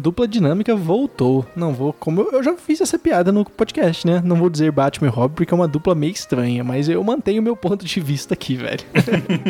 Dupla dinâmica voltou. Não vou, como eu, eu já fiz essa piada no podcast, né? Não vou dizer Batman e Robin porque é uma dupla meio estranha, mas eu mantenho meu ponto de vista aqui, velho.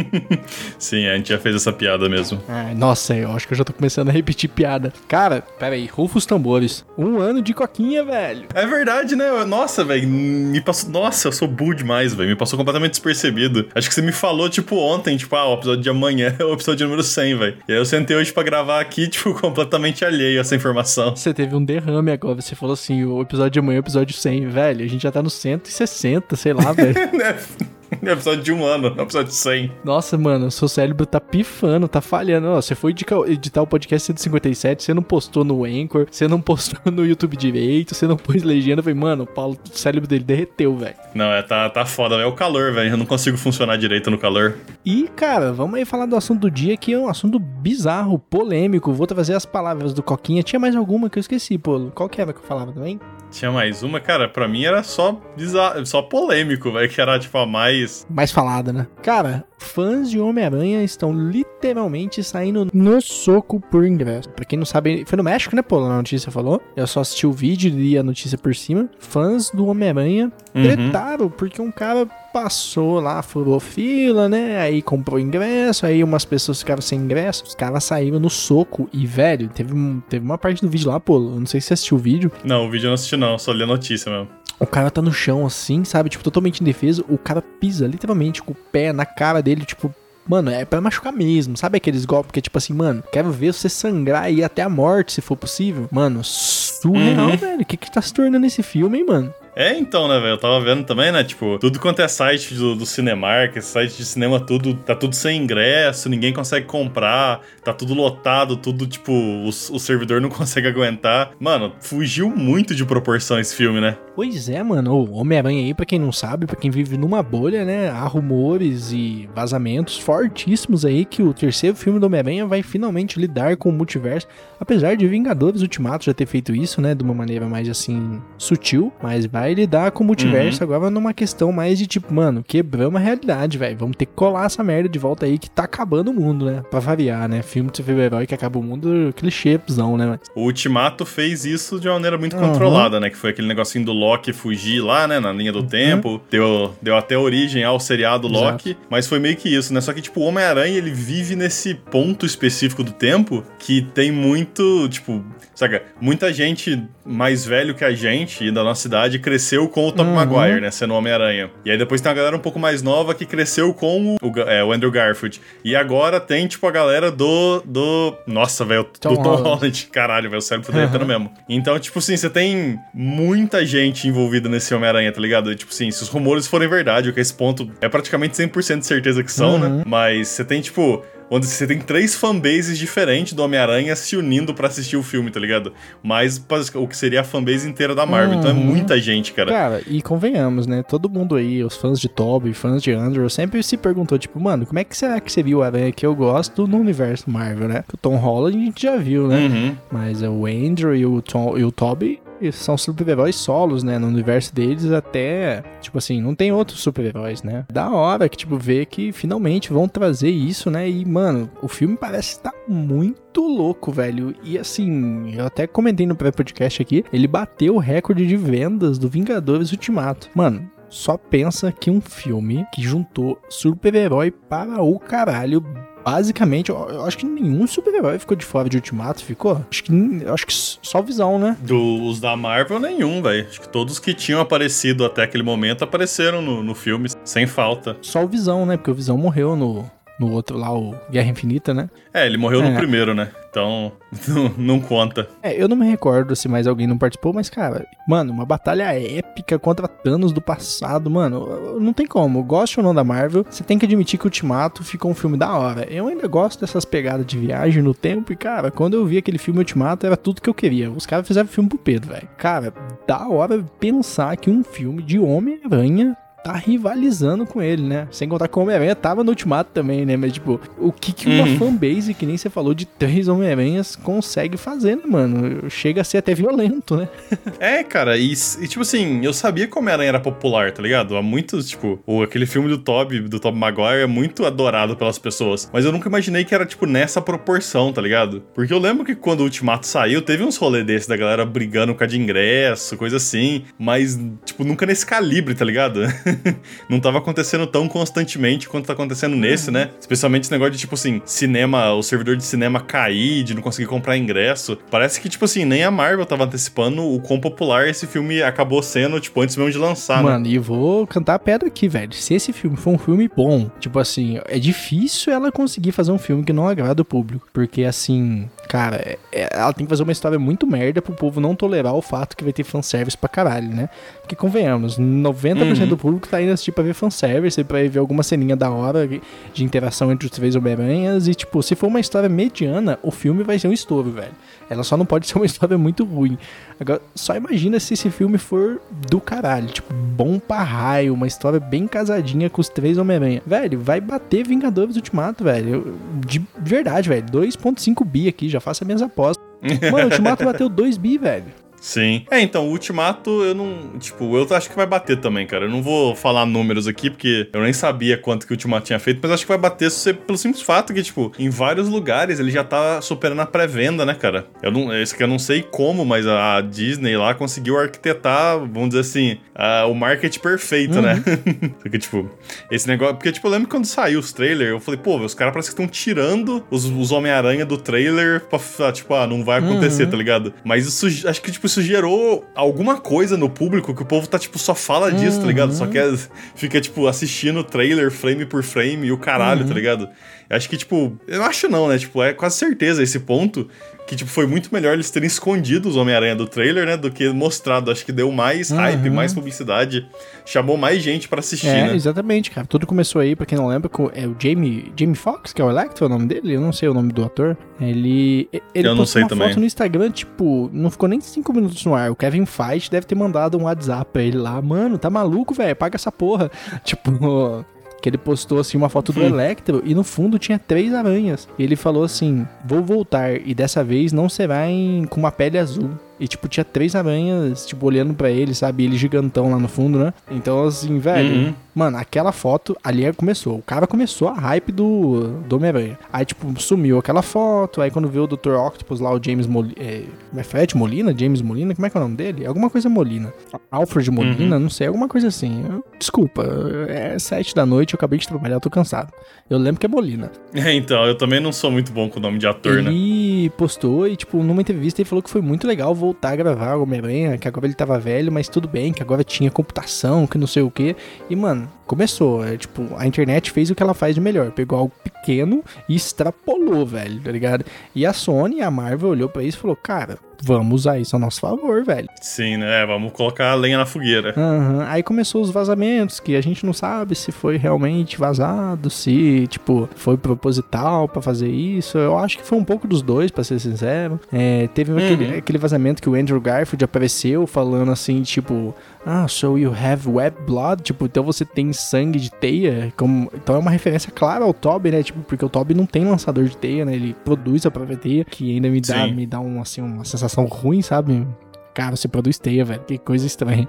Sim, a gente já fez essa piada mesmo. Ai, nossa, eu acho que eu já tô começando a repetir piada. Cara, pera aí, rufa os tambores. Um ano de coquinha, velho. É verdade, né? Nossa, velho, me passou. Nossa, eu sou burro demais, velho. Me passou completamente despercebido. Acho que você me falou, tipo, ontem, tipo, ah, o episódio de amanhã é o episódio número 100, velho. E aí eu sentei hoje pra gravar aqui, tipo, completamente alheio essa informação. Você teve um derrame agora. Você falou assim: o episódio de amanhã é o episódio 100, velho. A gente já tá no 160, sei lá, velho. É episódio de um ano, é episódio de 100. Nossa, mano, seu cérebro tá pifando, tá falhando. Ó, você foi editar, editar o podcast 157, você não postou no Anchor, você não postou no YouTube direito, você não pôs legenda. Eu falei, mano, o Paulo, o cérebro dele derreteu, velho. Não, é, tá, tá foda, é o calor, velho. Eu não consigo funcionar direito no calor. E, cara, vamos aí falar do assunto do dia, que é um assunto bizarro, polêmico. Vou trazer as palavras do Coquinha. Tinha mais alguma que eu esqueci, pô. Qual que era que eu falava também? Tinha mais uma, cara, pra mim era só bizarro, só polêmico, velho, que era tipo a mais. Mais falada, né? Cara, fãs de Homem-Aranha estão literalmente saindo no soco por ingresso. Pra quem não sabe, foi no México, né, pô? A notícia falou. Eu só assisti o vídeo e li a notícia por cima. Fãs do Homem-Aranha Uhum. tretaram porque um cara passou lá, furou fila, né? Aí comprou ingresso, aí umas pessoas ficaram sem ingresso, os caras saíram no soco. E, velho, teve, teve uma parte do vídeo lá, pô, eu não sei se você assistiu o vídeo, Não, o vídeo eu não assisti, não, só li a notícia mesmo. O cara tá no chão assim, sabe? Tipo, totalmente indefeso. O cara pisa literalmente com o pé na cara dele, tipo. Mano, é pra machucar mesmo. Sabe aqueles golpes que é tipo assim, mano, quero ver você sangrar e ir até a morte, se for possível. Mano, surreal, Uhum. velho. O que que tá se tornando esse filme, hein, mano? É, então, né, velho? Eu tava vendo também, né? Tipo, tudo quanto é site do, do Cinemark, esse site de cinema, tudo tá tudo sem ingresso, ninguém consegue comprar, tá tudo lotado, tudo, tipo, o, o servidor não consegue aguentar. Mano, fugiu muito de proporção esse filme, né? Pois é, mano. O Homem-Aranha aí, pra quem não sabe, pra quem vive numa bolha, né? Há rumores e vazamentos fortíssimos aí que o terceiro filme do Homem-Aranha vai finalmente lidar com o multiverso. Apesar de Vingadores Ultimato já ter feito isso, né? De uma maneira mais assim, sutil. Mas vai lidar com o multiverso agora numa questão mais de tipo, mano, quebramos a realidade, velho. Vamos ter que colar essa merda de volta aí que tá acabando o mundo, né? Pra variar, né? Filme de super-herói que acaba o mundo, clichêzão, né? Mas... O Ultimato fez isso de uma maneira muito Uhum. controlada, né? Que foi aquele negocinho do Loki fugir lá, né? Na linha do tempo. Deu, deu até origem ao seriado Exato. Loki. Mas foi meio que isso, né? Só que, tipo, o Homem-Aranha, ele vive nesse ponto específico do tempo que tem muito, tipo... Saca? Muita gente mais velho que a gente e da nossa cidade cresceu com o Tom Uhum. Maguire, né? Sendo Homem-Aranha. E aí depois tem uma galera um pouco mais nova que cresceu com o, é, o Andrew Garfield. E agora tem, tipo, a galera do... do nossa, velho. Do Tom Holland. Holland. Caralho, velho. O cérebro tá derretendo mesmo. Então, tipo assim, você tem muita gente envolvida nesse Homem-Aranha, tá ligado? Tipo assim, se os rumores forem verdade, o que esse ponto é praticamente 100% de certeza que são, Uhum. né? Mas você tem, tipo... Onde você tem três fanbases diferentes do Homem-Aranha se unindo pra assistir o filme, tá ligado? Mas o que seria a fanbase inteira da Marvel. Então é Uhum. muita gente, cara. Cara, e convenhamos, né? Todo mundo aí, os fãs de Toby, fãs de Andrew, sempre se perguntou, tipo, mano, como é que será que você viu o Aranha que eu gosto no universo Marvel, né? O Tom Holland a gente já viu, né? Uhum. Mas o Andrew e o, Tom, e o Toby são super-heróis solos, né? No universo deles até, tipo assim, não tem outros super-heróis, né? Da hora que, tipo, ver que finalmente vão trazer isso, né? E, mano, o filme parece estar muito louco, velho. E assim, eu até comentei no pré-podcast aqui, ele bateu o recorde de vendas do Vingadores Ultimato. Mano, só pensa que um filme que juntou super-herói para o caralho. Basicamente, eu eu acho que nenhum super-herói ficou de fora de Ultimato, ficou? Acho que, acho que só Visão, né? Dos da Marvel, nenhum, velho. Acho que todos que tinham aparecido até aquele momento apareceram no, no filme, sem falta. Só o Visão, né? Porque o Visão morreu no, no outro lá, o Guerra Infinita, né? É, ele morreu É. no primeiro, né? Então, não, não conta. É, eu não me recordo se mais alguém não participou, mas, cara, mano, uma batalha épica contra Thanos do passado, mano, não tem como. Goste ou não da Marvel, você tem que admitir que Ultimato ficou um filme da hora. Eu ainda gosto dessas pegadas de viagem no tempo, e, cara, quando eu vi aquele filme Ultimato, era tudo que eu queria. Os caras fizeram filme pro Pedro, velho. Cara, da hora pensar que um filme de Homem-Aranha tá rivalizando com ele, né? Sem contar que o Homem-Aranha tava no Ultimato também, né? Mas, tipo, o que, que uma uhum. fanbase, que nem você falou, de três Homem-Aranhas consegue fazer, né, mano? Chega a ser até violento, né? é, cara, e, e, tipo assim, eu sabia que o Homem-Aranha era popular, tá ligado? Há muitos, tipo, o, aquele filme do Tobey, do Tobey Maguire é muito adorado pelas pessoas. Mas eu nunca imaginei que era, tipo, nessa proporção, tá ligado? Porque eu lembro que quando o Ultimato saiu, teve uns rolês desses da galera brigando com a de ingresso, coisa assim. Mas, tipo, nunca nesse calibre, tá ligado? não tava acontecendo tão constantemente quanto tá acontecendo nesse, uhum. né? Especialmente esse negócio de, tipo assim, cinema, o servidor de cinema cair, de não conseguir comprar ingresso. Parece que, tipo assim, nem a Marvel tava antecipando o quão popular esse filme acabou sendo, tipo, antes mesmo de lançar, né? Mano, né? e vou cantar a pedra aqui, velho. Se esse filme for um filme bom, tipo assim, é difícil ela conseguir fazer um filme que não agrada o público. Porque, assim, cara, é, é, ela tem que fazer uma história muito merda pro povo não tolerar o fato que vai ter fanservice pra caralho, né? Porque convenhamos, 90% uhum. do público tá indo assistir pra ver fanservice, pra ver alguma ceninha da hora de interação entre os três Homem-Aranhas. E, tipo, se for uma história mediana, o filme vai ser um estouro, velho. Ela só não pode ser uma história muito ruim. Agora, só imagina se esse filme for do caralho, tipo, bom pra raio, uma história bem casadinha com os três Homem-Aranha. Velho, vai bater Vingadores Ultimato, velho. De verdade, velho. 2.5 bi aqui, já faço as minhas apostas. Mano, o Ultimato bateu 2 bi, velho. Sim. É, então, o Ultimato, eu não. Tipo, eu acho que vai bater também, cara. Eu não vou falar números aqui, porque eu nem sabia quanto que o Ultimato tinha feito, mas acho que vai bater pelo simples fato que, tipo, em vários lugares ele já tá superando a pré-venda, né, cara? Eu não, esse que eu não sei como, mas a Disney lá conseguiu arquitetar, vamos dizer assim, a, o market perfeito, né? uhum. né? porque, tipo, esse negócio. Porque, tipo, eu lembro quando saiu os trailers, eu falei, pô, os caras parece que estão tirando os, os Homem-Aranha do trailer pra, tipo, ah, não vai acontecer, uhum. tá ligado? Mas isso, acho que, tipo, isso gerou alguma coisa no público que o povo tá, tipo, só fala disso, uhum. tá ligado? Só uhum. quer. Fica, tipo, assistindo o trailer frame por frame e o caralho, tá uhum. tá ligado? Acho que, tipo, eu acho não, né? Tipo, é quase certeza esse ponto que, tipo, foi muito melhor eles terem escondido os Homem-Aranha do trailer, né? Do que mostrado. Acho que deu mais uhum. hype, mais publicidade. Chamou mais gente para assistir, é, né? exatamente, cara. Tudo começou aí, pra quem não lembra, com é o Jamie, Jamie Foxx, que é o Electro, é o nome dele? Eu não sei o nome do ator. Ele, ele eu não sei uma também. foto no Instagram, tipo, não ficou nem 5 minutos no ar. O Kevin Feige deve ter mandado um WhatsApp pra ele lá. Mano, tá maluco, velho? Paga essa porra. Tipo que ele postou assim uma foto do Electro e no fundo tinha três aranhas. E ele falou assim: "Vou voltar e dessa vez não será em com uma pele azul, e, tipo, tinha três aranhas, tipo, olhando para ele, sabe? Ele gigantão lá no fundo, né? Então, assim, velho, uhum. mano, aquela foto ali começou. O cara começou a hype do, do Homem-Aranha. Aí, tipo, sumiu aquela foto. Aí, quando viu o Dr. Octopus lá, o James Molina. É, é Fred Molina? James Molina? Como é que é o nome dele? Alguma coisa Molina. Alfred Molina? Uhum. Não sei, alguma coisa assim. Eu, desculpa, é sete da noite, eu acabei de trabalhar, eu tô cansado. Eu lembro que é Molina. É, então, eu também não sou muito bom com o nome de ator, ele né? Ele postou e, tipo, numa entrevista ele falou que foi muito legal voltar a gravar o Homem-Aranha, que agora ele tava velho, mas tudo bem, que agora tinha computação, que não sei o que. E, mano, começou. É, tipo, a internet fez o que ela faz de melhor. Pegou algo pequeno e extrapolou, velho, tá ligado? E a Sony, a Marvel, olhou para isso e falou, cara, vamos usar isso a nosso favor, velho. Sim, né? Vamos colocar a lenha na fogueira. Uhum. Aí começou os vazamentos, que a gente não sabe se foi realmente vazado, se, tipo, foi proposital para fazer isso. Eu acho que foi um pouco dos dois, para ser sincero. É, teve uhum. aquele, aquele vazamento que o Andrew Garfield apareceu falando assim, tipo, ah, so you have web blood? Tipo, então você tem sangue de teia? Como... Então é uma referência clara ao Toby, né? Tipo, porque o Toby não tem lançador de teia, né? Ele produz a própria teia, que ainda me dá, me dá um, assim, uma sensação ruim, sabe? Cara, você produz teia, velho. Que coisa estranha.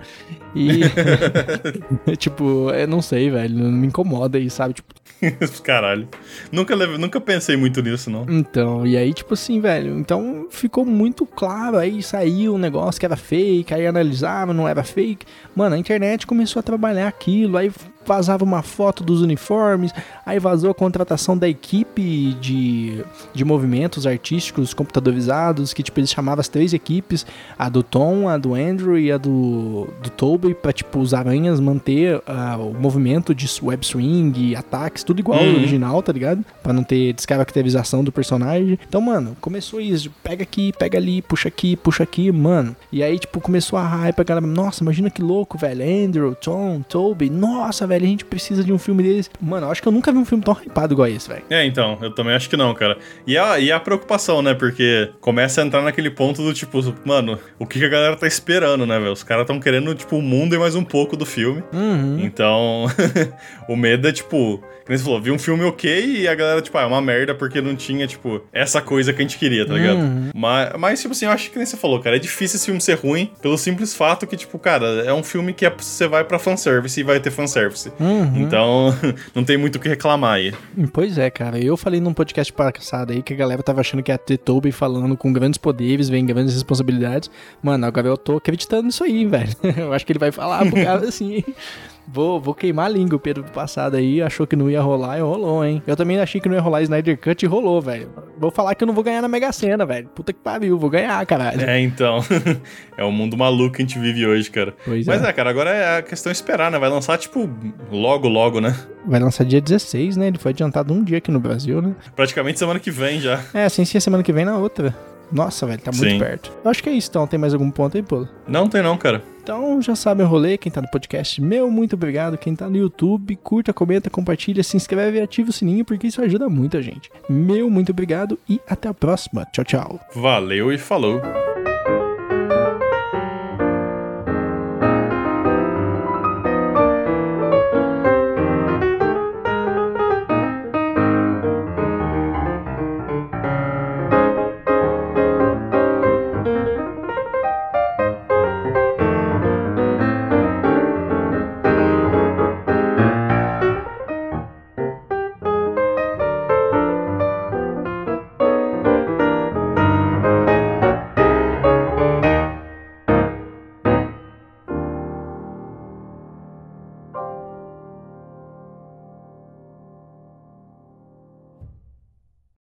E. tipo, eu não sei, velho. Não me incomoda aí, sabe? Tipo. Caralho. Nunca, nunca pensei muito nisso, não. Então, e aí, tipo assim, velho. Então ficou muito claro. Aí saiu um negócio que era fake. Aí analisava, não era fake. Mano, a internet começou a trabalhar aquilo. Aí vazava uma foto dos uniformes, aí vazou a contratação da equipe de, de movimentos artísticos computadorizados, que tipo, eles chamavam as três equipes, a do Tom, a do Andrew e a do, do Toby, pra tipo, os aranhas manter uh, o movimento de web swing, ataques, tudo igual uhum. ao original, tá ligado? Pra não ter descaracterização do personagem. Então, mano, começou isso, pega aqui, pega ali, puxa aqui, puxa aqui, mano. E aí, tipo, começou a hype, a galera, nossa, imagina que louco, velho, Andrew, Tom, Toby, nossa, velho, a gente precisa de um filme deles. Mano, eu acho que eu nunca vi um filme tão hypado igual esse, velho. É, então, eu também acho que não, cara. E a, e a preocupação, né? Porque começa a entrar naquele ponto do tipo, mano, o que, que a galera tá esperando, né, velho? Os caras tão querendo, tipo, o mundo e mais um pouco do filme. Uhum. Então, o medo é, tipo, como você falou, vi um filme ok e a galera, tipo, ah, é uma merda porque não tinha, tipo, essa coisa que a gente queria, tá ligado? Uhum. Mas, mas, tipo assim, eu acho que nem você falou, cara, é difícil esse filme ser ruim pelo simples fato que, tipo, cara, é um filme que é, você vai pra fanservice e vai ter fanservice. Uhum. Então, não tem muito o que reclamar aí. Pois é, cara. Eu falei num podcast passado aí que a galera tava achando que ia ter Toby falando com grandes poderes, vem grandes responsabilidades. Mano, agora eu tô acreditando nisso aí, velho. Eu acho que ele vai falar pro cara assim. Vou, vou queimar a língua. O Pedro do passado aí achou que não ia rolar e rolou, hein? Eu também achei que não ia rolar Snyder Cut e rolou, velho. Vou falar que eu não vou ganhar na Mega Sena, velho. Puta que pariu, vou ganhar, caralho. É, então. é o mundo maluco que a gente vive hoje, cara. Pois Mas é. é, cara, agora é a questão esperar, né? Vai lançar, tipo, logo, logo, né? Vai lançar dia 16, né? Ele foi adiantado um dia aqui no Brasil, né? Praticamente semana que vem já. É, sem ser semana que vem na outra. Nossa, velho, tá muito Sim. perto. Eu acho que é isso, então. Tem mais algum ponto aí, pô? Não tem não, cara. Então já sabe o rolê, quem tá no podcast, meu muito obrigado. Quem tá no YouTube, curta, comenta, compartilha, se inscreve e ativa o sininho, porque isso ajuda muito a gente. Meu muito obrigado e até a próxima. Tchau, tchau. Valeu e falou.